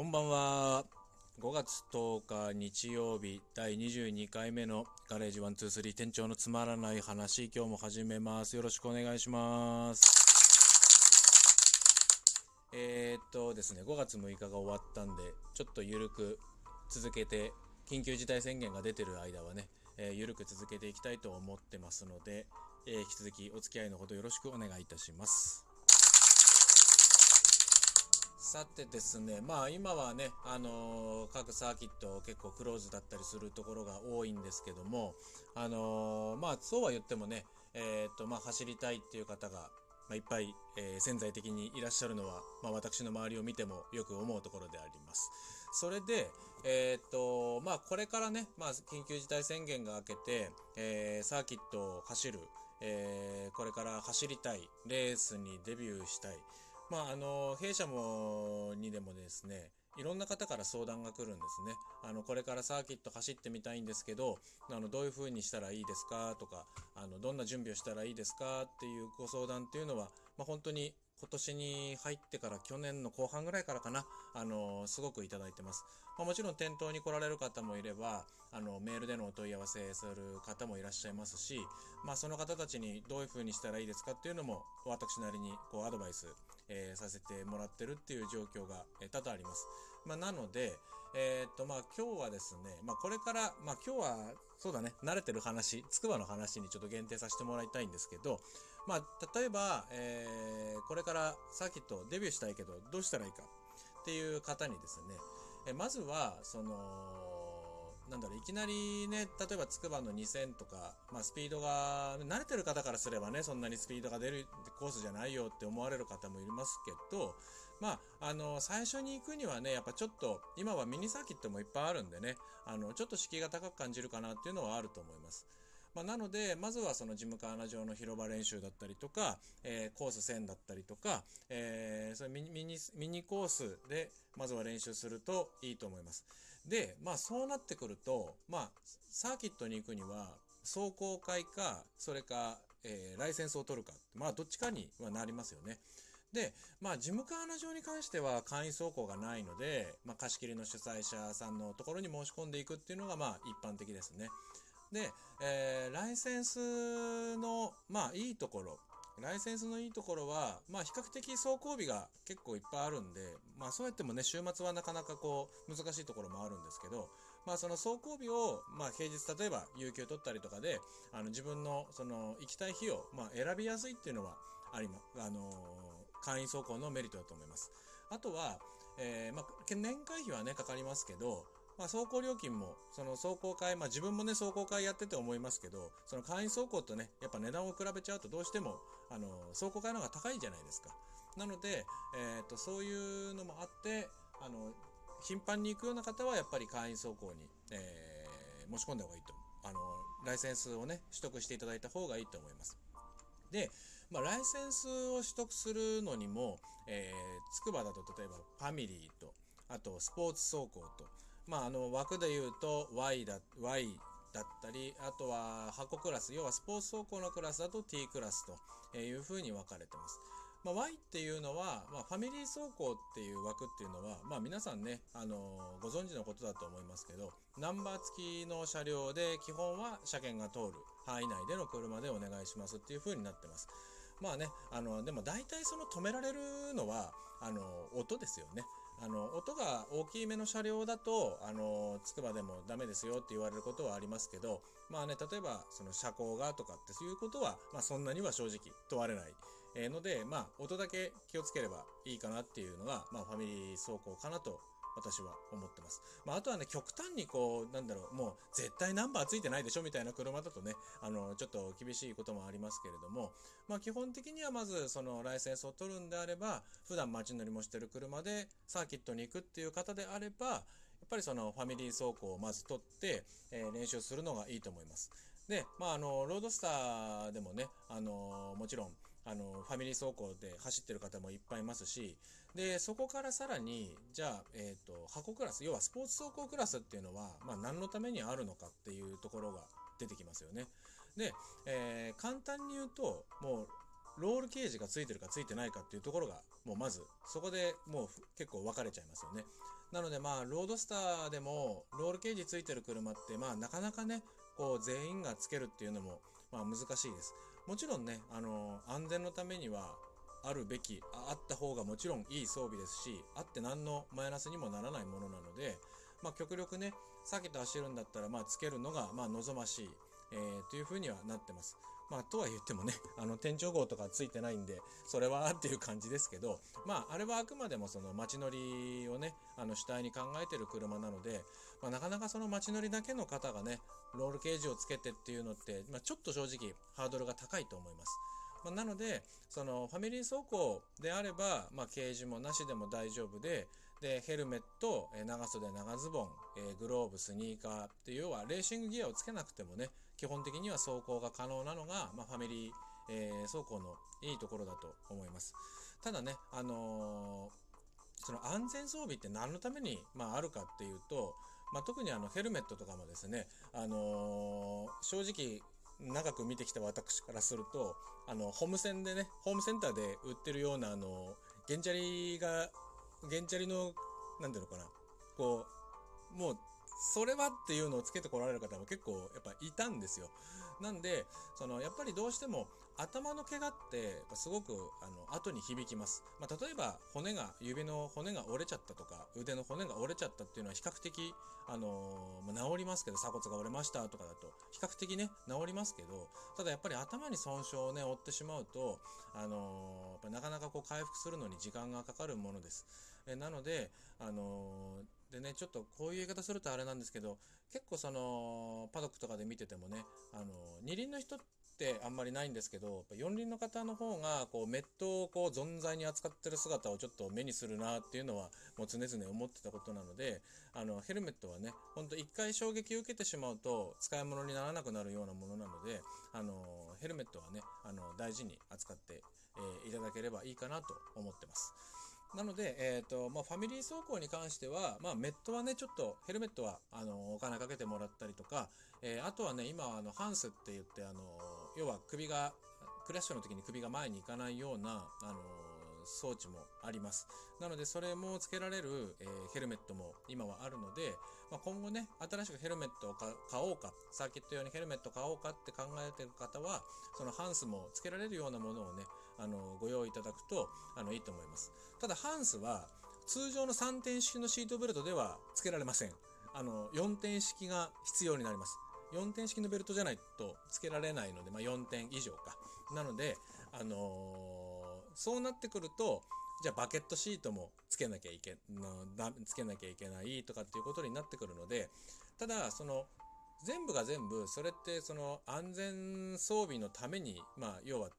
こんばんは。5月10日日曜日第22回目のガレージ123店長のつまらない話今日も始めます。よろしくお願いします。えー、っとですね、5月6日が終わったんで、ちょっとゆるく続けて、緊急事態宣言が出てる間はね、えー、ゆるく続けていきたいと思ってますので、えー、引き続きお付き合いのほどよろしくお願いいたします。さてですね、まあ今はね、あのー各サーキット結構クローズだったりするところが多いんですけども、あのーまあそうは言ってもね、えーっと、まあ走りたいっていう方が、まあ、いっぱい、え潜在的にいらっしゃるのは、まあ私の周りを見てもよく思うところであります。それで、えっと、まあこれからね、まあ緊急事態宣言が明けて、えサーキットを走る、えこれから走りたい、レースにデビューしたい、まあ、あの弊社もにでもですねいろんな方から相談が来るんですね。あのこれからサーキット走ってみたいんですけどあのどういう風にしたらいいですかとかあのどんな準備をしたらいいですかっていうご相談っていうのは、まあ、本当に今年に入ってから去年の後半ぐらいからかなあのすごくいただいてます、まあ、もちろん店頭に来られる方もいればあのメールでのお問い合わせする方もいらっしゃいますし、まあ、その方たちにどういう風にしたらいいですかっていうのも私なりにこうアドバイスえーさせてもらってるっていう状況が、多々あります。まあ、なので、えーっと、まあ、今日はですね、まあ、これから、まあ、今日は、そうだね、慣れてる話、つくばの話にちょっと限定させてもらいたいんですけど、まあ、例えば、えーこれからサーキットデビューしたいけど、どうしたらいいかっていう方にですね、えまずは、その、なんだろう、いきなりね、例えばつくばの2000とか、まあスピードが、慣れてる方からすればね、そんなにスピードが出るコースじゃないよって思われる方もいますけど、まあ、あの、最初に行くにはね、やっぱちょっと、今はミニサーキットもいっぱいあるんでね、あの、ちょっと敷居が高く感じるかなっていうのはあると思います。まあ、なので、まずはそのジムカーナ上の広場練習だったりとか、えーコース1000だったりとか、えーそれミニミニミニコースでまずは練習するといいと思います。で、まあそうなってくると、まあサーキットに行くには走行会か、それか、えーライセンスを取るか、まあどっちかにはなりますよね。で、まあ、ジムカーナ上に関しては会員走行がないので、まあ、貸し切りの主催者さんのところに申し込んでいくっていうのが、まあ、一般的ですね。で、えーライセンスの、まあ、いいところ、ライセンスのいいところは、まあ、比較的走行日が結構いっぱいあるんで、まあ、そうやってもね、週末はなかなかこう、難しいところもあるんですけど、まあ、その走行日を、まあ、平日、例えば、有給取ったりとかで、あの、自分の、その、行きたい日を、まあ、選びやすいっていうのは、ありま、あのー会員走行のメリットだと思います。あとは、えーまあ、年会費はね、かかりますけど、まあ、走行料金も、その走行会、まあ、自分もね、走行会やってて思いますけど、その会員走行とね、やっぱ値段を比べちゃうとどうしても、あの、走行会の方が高いじゃないですか。なので、えっ、と、そういうのもあって、あの、頻繁に行くような方は、やっぱり会員走行に、えー申し込んだ方がいいと思う。あの、ライセンスをね、取得していただいた方がいいと思います。で、まあ、ライセンスを取得するのにも、えー、つくばだと例えばファミリーと、あとスポーツ走行と、まあ、あの枠で言うと Y だ Y だったり、あとは箱クラス、要はスポーツ走行のクラスだと T クラスというふうに分かれてます。まあ、Y っていうのは、まあ、ファミリー走行っていう枠っていうのは、まあ、皆さんね、あのご存知のことだと思いますけど、ナンバー付きの車両で基本は車検が通る範囲内での車でお願いしますっていう風になってます。まあね、あの、でも大体その止められるのは、あの、音ですよね。あの、音が大きめの車両だと、あの、つくばでもダメですよって言われることはありますけど、まあね、例えば、その車高がとかっていうことは、まあそんなには正直問われない。えーので、まあ、音だけ気をつければいいかなっていうのが、まあ、ファミリー走行かなと私は思ってます。まあ、あとはね、極端にこう、なんだろう、もう絶対ナンバーついてないでしょみたいな車だとね、あの、ちょっと厳しいこともありますけれども、まあ、基本的にはまず、その、ライセンスを取るんであれば、普段街乗りもしてる車で、サーキットに行くっていう方であれば、やっぱりその、ファミリー走行をまず取って、えー練習するのがいいと思います。で、まあ、あの、ロードスターでもね、あの、もちろん、あの、ファミリー走行で走ってる方もいっぱいいますし、で、そこからさらに、じゃあ、えっ、と、箱クラス、要はスポーツ走行クラスっていうのは、まあ、何のためにあるのかっていうところが出てきますよね。で、えー簡単に言うと、もう、ロールケージがついてるかついてないかっていうところが、もうまず、そこでもう結構分かれちゃいますよね。なのでまあ、ロードスターでも、ロールケージついてる車って、まあ、なかなかね、こう、全員がつけるっていうのも、まあ、難しいです。もちろんね、あの、安全のためには、あるべき、あった方がもちろんいい装備ですし、あって何のマイナスにもならないものなので、まあ、極力ね、避けて走るんだったら、まあ、つけるのが、まあ、望ましい、えー、というふうにはなってます。まあ、とは言ってもね、あの、店長号とかついてないんで、それはっていう感じですけど、まあ、あれはあくまでもその街乗りをね、あの、主体に考えてる車なので、まあ、なかなかその街乗りだけの方がね、ロールケージをつけてっていうのって、まあ、ちょっと正直、ハードルが高いと思います。まあ、なので、その、ファミリー走行であれば、まあ、ケージもなしでも大丈夫で、で、ヘルメット、長袖、長ズボン、えグローブ、スニーカーっていう、要はレーシングギアをつけなくてもね、基本的には走行が可能なのが、まあ、ファミリー、えー、走行のいいところだと思います。ただね、あのー、その安全装備って何のために、まあ、あるかっていうと、まあ、特にあのヘルメットとかもですね、あのー、正直長く見てきた私からすると、あの、ホームセンでね、ホームセンターで売ってるような、あの、ゲンチャリが、ゲンチャリの、なんていうのかな、こう、もうそれはっていうのをつけてこられる方も結構やっぱいたんですよ。なんで、そのやっぱりどうしても頭の怪我ってっすごくあの後に響きます。まあ、例えば骨が、指の骨が折れちゃったとか、腕の骨が折れちゃったっていうのは比較的、あの、ま、治りますけど、鎖骨が折れましたとかだと、比較的ね、治りますけど、ただやっぱり頭に損傷をね、負ってしまうと、あのー、なかなかこう回復するのに時間がかかるものです。えなので、あのでね、ちょっとこういう言い方するとあれなんですけど、結構その、パドックとかで見ててもね、あの、二輪の人ってあんまりないんですけど、四輪の方の方が、こう、メットをこう、存在に扱ってる姿をちょっと目にするなっていうのは、もう常々思ってたことなので、あの、ヘルメットはね、ほんと一回衝撃を受けてしまうと、使い物にならなくなるようなものなので、あの、ヘルメットはね、あの、大事に扱って、えー、いただければいいかなと思ってます。なので、えっ、ー、と、まあ、ファミリー走行に関しては、まあ、メットはね、ちょっと、ヘルメットは、あの、お金かけてもらったりとか、えー、あとはね、今、あの、ハンスって言って、あの、要は首が、クラッシュの時に首が前に行かないような、あの、装置もあります。なので、それも付けられる、えー、ヘルメットも今はあるので、まあ、今後ね、新しくヘルメットを買おうか、サーキット用にヘルメット買おうかって考えてる方は、そのハンスも付けられるようなものをね、あの、ご用意いただくと、あの、いいと思います。ただ、ハンスは、通常の3点式のシートベルトでは付けられません。あの、4点式が必要になります。4点式のベルトじゃないと付けられないので、まあ、4点以上か。なので、あのー、そうなってくると、じゃあバケットシートもつけなきゃいけ、な、つけなきゃいけないとかっていうことになってくるので、ただ、その、全部が全部、それってその安全装備のために、まあ、要は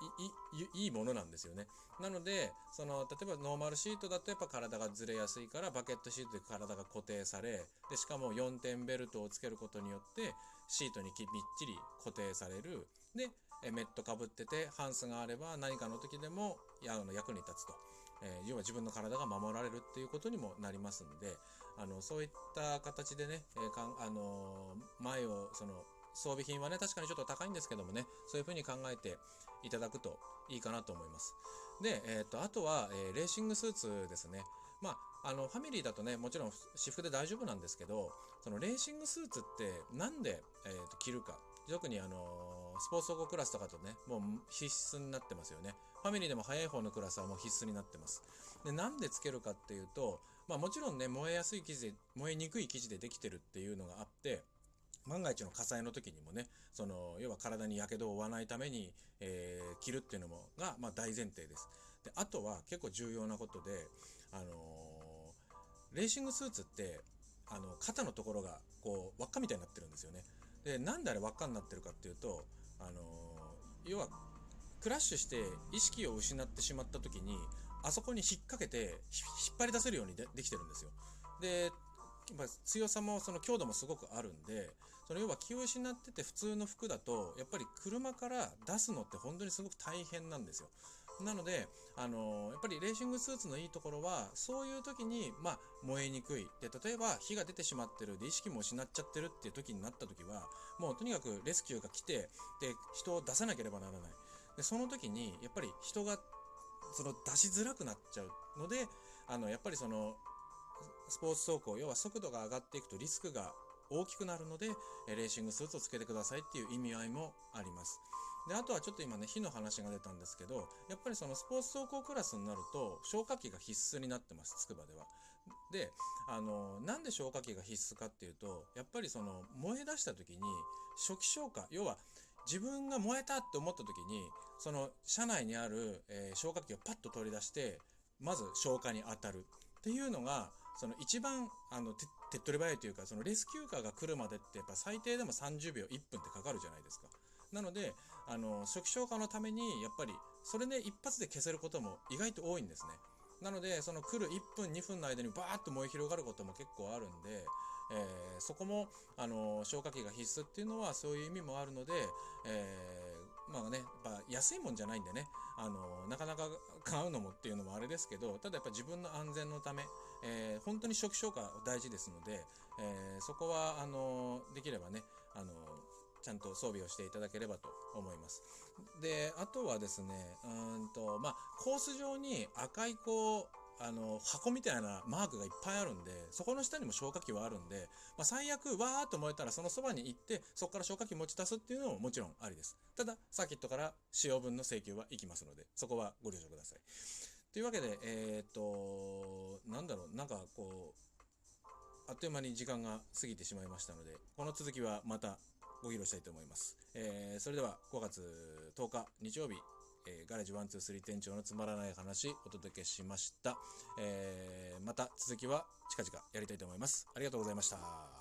いいいいものなんですよね。なので、その、例えばノーマルシートだとやっぱ体がずれやすいから、バケットシートで体が固定され、で、しかも4点ベルトをつけることによって、シートにきみっちり固定される。で、メットかぶってて、ハンスがあれば何かの時でも、や、の、役に立つと。えー、要は自分の体が守られるっていうことにもなりますんで、あの、そういった形でね、えー、かん、あのー、前を、その、装備品はね、確かにちょっと高いんですけどもね、そういう風に考えていただくといいかなと思います。で、えっ、ー、と、あとは、えー、レーシングスーツですね。まあ、あの、ファミリーだとね、もちろん私服で大丈夫なんですけど、そのレーシングスーツってなんで、え、ー、と、着るか。特にあのスポーツ総合クラスとかとね、もう必須になってますよね。ファミリーでも早い方のクラスはもう必須になってます。で、なんでつけるかっていうと、まあもちろんね、燃えやすい生地で、燃えにくい生地でできてるっていうのがあって、万が一の火災の時にもね、その、要は体に火傷を負わないために、えー、着るっていうのも、が、まあ大前提です。で、あとは結構重要なことで、あのー、レーシングスーツって、あの、肩のところが、こう、輪っかみたいになってるんですよね。で、なんであれ輪っかになってるかっていうと、あのー、要は、クラッシュして意識を失ってしまった時に、あそこに引っ掛けて、引っ張り出せるようにでできてるんですよ。で、強さもその強度もすごくあるんで、その要は気を失ってて普通の服だと、やっぱり車から出すのって本当にすごく大変なんですよ。なので、あのー、やっぱりレーシングスーツのいいところは、そういう時に、まあ、燃えにくい。で、例えば火が出てしまってる、で、意識も失っちゃってるっていう時になった時は、もうとにかくレスキューが来て、で、人を出さなければならない。でその時にやっぱり人がその出しづらくなっちゃうのであのやっぱりそのスポーツ走行要は速度が上がっていくとリスクが大きくなるのでレーシングスーツをつけてくださいっていう意味合いもあります。であとはちょっと今ね火の話が出たんですけどやっぱりそのスポーツ走行クラスになると消火器が必須になってます筑波では。であのなんで消火器が必須かっていうとやっぱりその燃え出した時に初期消火要は自分が燃えたって思った時にその車内にある、えー、消火器をパッと取り出してまず消火に当たる。っていうのがその一番あの手っ取り早いというかそのレスキューカーが来るまでってやっぱ最低でも30秒1分ってかかるじゃないですか。なのであの初期消火のためにやっぱりそれで一発で消せることも意外と多いんですね。なのでその来る1分2分の間にバーッと燃え広がることも結構あるんで、えー、そこもあの消火器が必須っていうのはそういう意味もあるので、えー、まあねやっぱ安いもんじゃないんでねあのなかなか買うのもっていうのもあれですけどただやっぱ自分の安全のため、えー、本当に初期消火大事ですので、えそこはあのできればねあのちゃんと装備をしていただければと思います。で、あとはですね、うんと、まあ、コース上に赤いこう、あの、箱みたいなマークがいっぱいあるんで、そこの下にも消火器はあるんで、まあ、最悪、わーっと燃えたらそのそばに行って、そこから消火器持ち出すっていうのももちろんありです。ただ、サーキットから使用分の請求は行きますので、そこはご了承ください。というわけで、えー、と、なんだろう、なんかこう、あっという間に時間が過ぎてしまいましたので、この続きはまたご披露したいと思います。えー、それでは5月10日日曜日、えー、ガレージ123店長のつまらない話お届けしました。えー、また続きは近々やりたいと思います。ありがとうございました。